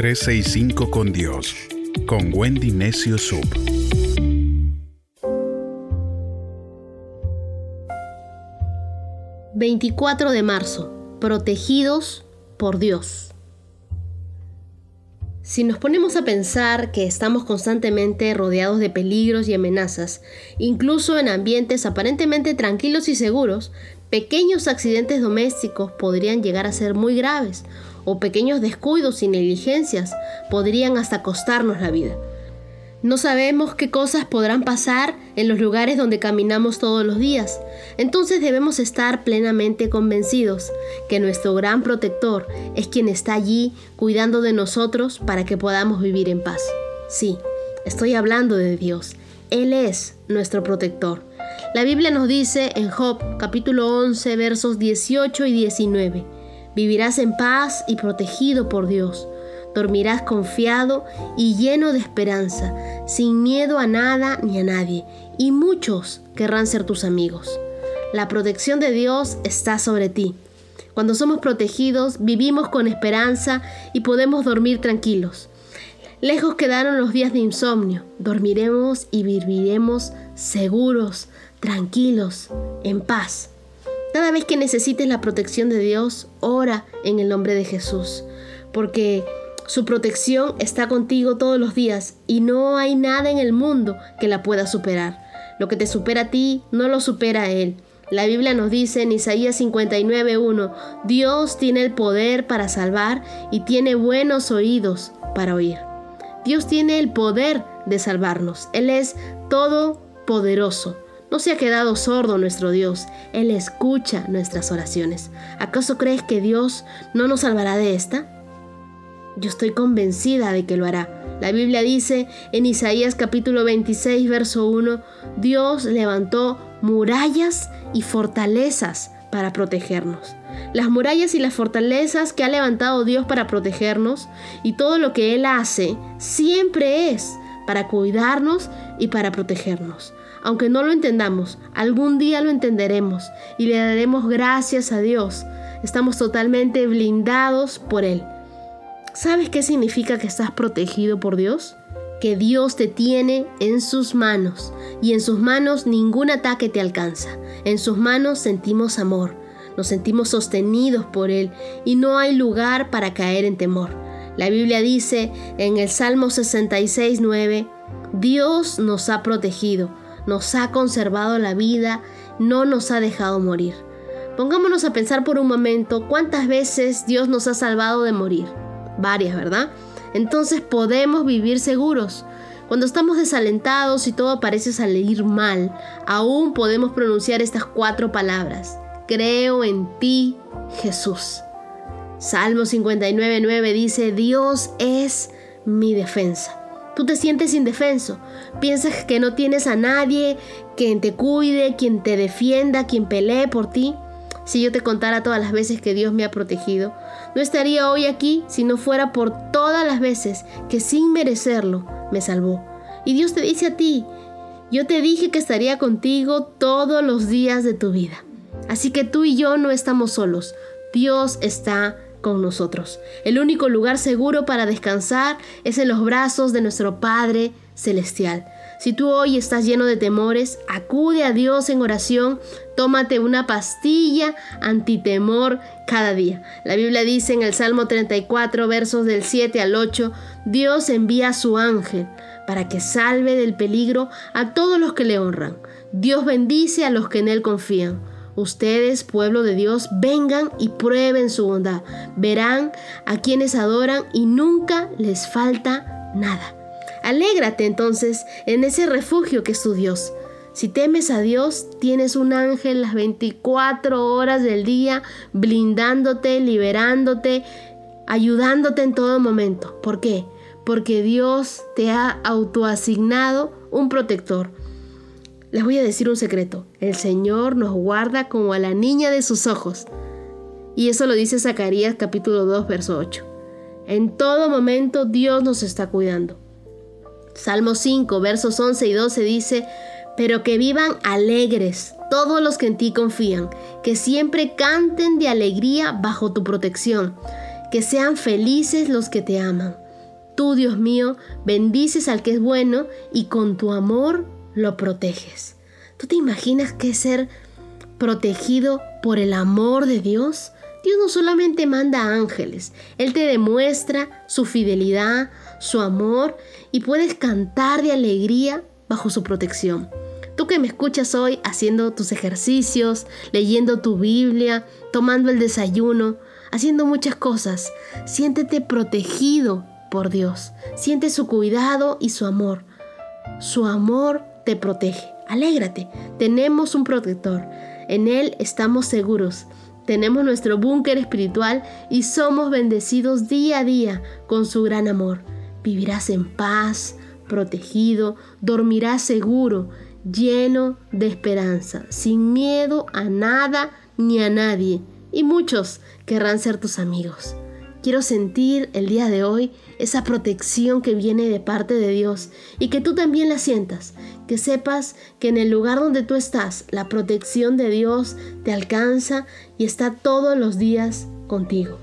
365 con Dios, con Wendy Necio Sub. ...24 de marzo... ...protegidos por Dios... Si nos ponemos a pensar que estamos constantemente rodeados de peligros y amenazas, incluso en ambientes aparentemente tranquilos y seguros, pequeños accidentes domésticos podrían llegar a ser muy graves, o pequeños descuidos y negligencias podrían hasta costarnos la vida. No sabemos qué cosas podrán pasar en los lugares donde caminamos todos los días. Entonces debemos estar plenamente convencidos que nuestro gran protector es quien está allí cuidando de nosotros para que podamos vivir en paz. Sí, estoy hablando de Dios. Él es nuestro protector. La Biblia nos dice en Job capítulo 11 versos 18 y 19, vivirás en paz y protegido por Dios dormirás confiado y lleno de esperanza, sin miedo a nada ni a nadie, y muchos querrán ser tus amigos. La protección de Dios está sobre ti. Cuando somos protegidos, vivimos con esperanza y podemos dormir tranquilos. Lejos quedaron los días de insomnio. Dormiremos y viviremos seguros, tranquilos, en paz. Cada vez que necesites la protección de Dios, ora en el nombre de Jesús, porque su protección está contigo todos los días y no hay nada en el mundo que la pueda superar. Lo que te supera a ti no lo supera a Él. La Biblia nos dice en Isaías 59.1, Dios tiene el poder para salvar y tiene buenos oídos para oír. Dios tiene el poder de salvarnos. Él es todopoderoso. No se ha quedado sordo nuestro Dios. Él escucha nuestras oraciones. ¿Acaso crees que Dios no nos salvará de esta? Yo estoy convencida de que lo hará. La Biblia dice en Isaías capítulo 26, verso 1, Dios levantó murallas y fortalezas para protegernos. Las murallas y las fortalezas que ha levantado Dios para protegernos y todo lo que Él hace siempre es para cuidarnos y para protegernos. Aunque no lo entendamos, algún día lo entenderemos y le daremos gracias a Dios. Estamos totalmente blindados por Él. ¿Sabes qué significa que estás protegido por Dios? Que Dios te tiene en sus manos y en sus manos ningún ataque te alcanza. En sus manos sentimos amor, nos sentimos sostenidos por Él y no hay lugar para caer en temor. La Biblia dice en el Salmo 66, 9, Dios nos ha protegido, nos ha conservado la vida, no nos ha dejado morir. Pongámonos a pensar por un momento cuántas veces Dios nos ha salvado de morir varias, ¿verdad? Entonces podemos vivir seguros. Cuando estamos desalentados y todo parece salir mal, aún podemos pronunciar estas cuatro palabras. Creo en ti, Jesús. Salmo 59.9 dice, Dios es mi defensa. Tú te sientes indefenso, piensas que no tienes a nadie quien te cuide, quien te defienda, quien pelee por ti. Si yo te contara todas las veces que Dios me ha protegido, no estaría hoy aquí si no fuera por todas las veces que sin merecerlo me salvó. Y Dios te dice a ti, yo te dije que estaría contigo todos los días de tu vida. Así que tú y yo no estamos solos. Dios está con nosotros. El único lugar seguro para descansar es en los brazos de nuestro Padre Celestial. Si tú hoy estás lleno de temores, acude a Dios en oración, tómate una pastilla antitemor cada día. La Biblia dice en el Salmo 34, versos del 7 al 8, Dios envía a su ángel para que salve del peligro a todos los que le honran. Dios bendice a los que en él confían. Ustedes, pueblo de Dios, vengan y prueben su bondad. Verán a quienes adoran y nunca les falta nada. Alégrate entonces en ese refugio que es tu Dios. Si temes a Dios, tienes un ángel las 24 horas del día blindándote, liberándote, ayudándote en todo momento. ¿Por qué? Porque Dios te ha autoasignado un protector. Les voy a decir un secreto. El Señor nos guarda como a la niña de sus ojos. Y eso lo dice Zacarías capítulo 2, verso 8. En todo momento Dios nos está cuidando. Salmo 5, versos 11 y 12 dice, pero que vivan alegres todos los que en ti confían, que siempre canten de alegría bajo tu protección, que sean felices los que te aman, tú, Dios mío, bendices al que es bueno y con tu amor lo proteges. ¿Tú te imaginas qué es ser protegido por el amor de Dios? Dios no solamente manda ángeles, Él te demuestra su fidelidad, su amor y puedes cantar de alegría bajo su protección. Tú que me escuchas hoy haciendo tus ejercicios, leyendo tu Biblia, tomando el desayuno, haciendo muchas cosas, siéntete protegido por Dios. Siente su cuidado y su amor. Su amor te protege. Alégrate, tenemos un protector. En Él estamos seguros. Tenemos nuestro búnker espiritual y somos bendecidos día a día con su gran amor. Vivirás en paz, protegido, dormirás seguro lleno de esperanza, sin miedo a nada ni a nadie, y muchos querrán ser tus amigos. Quiero sentir el día de hoy esa protección que viene de parte de Dios y que tú también la sientas, que sepas que en el lugar donde tú estás, la protección de Dios te alcanza y está todos los días contigo.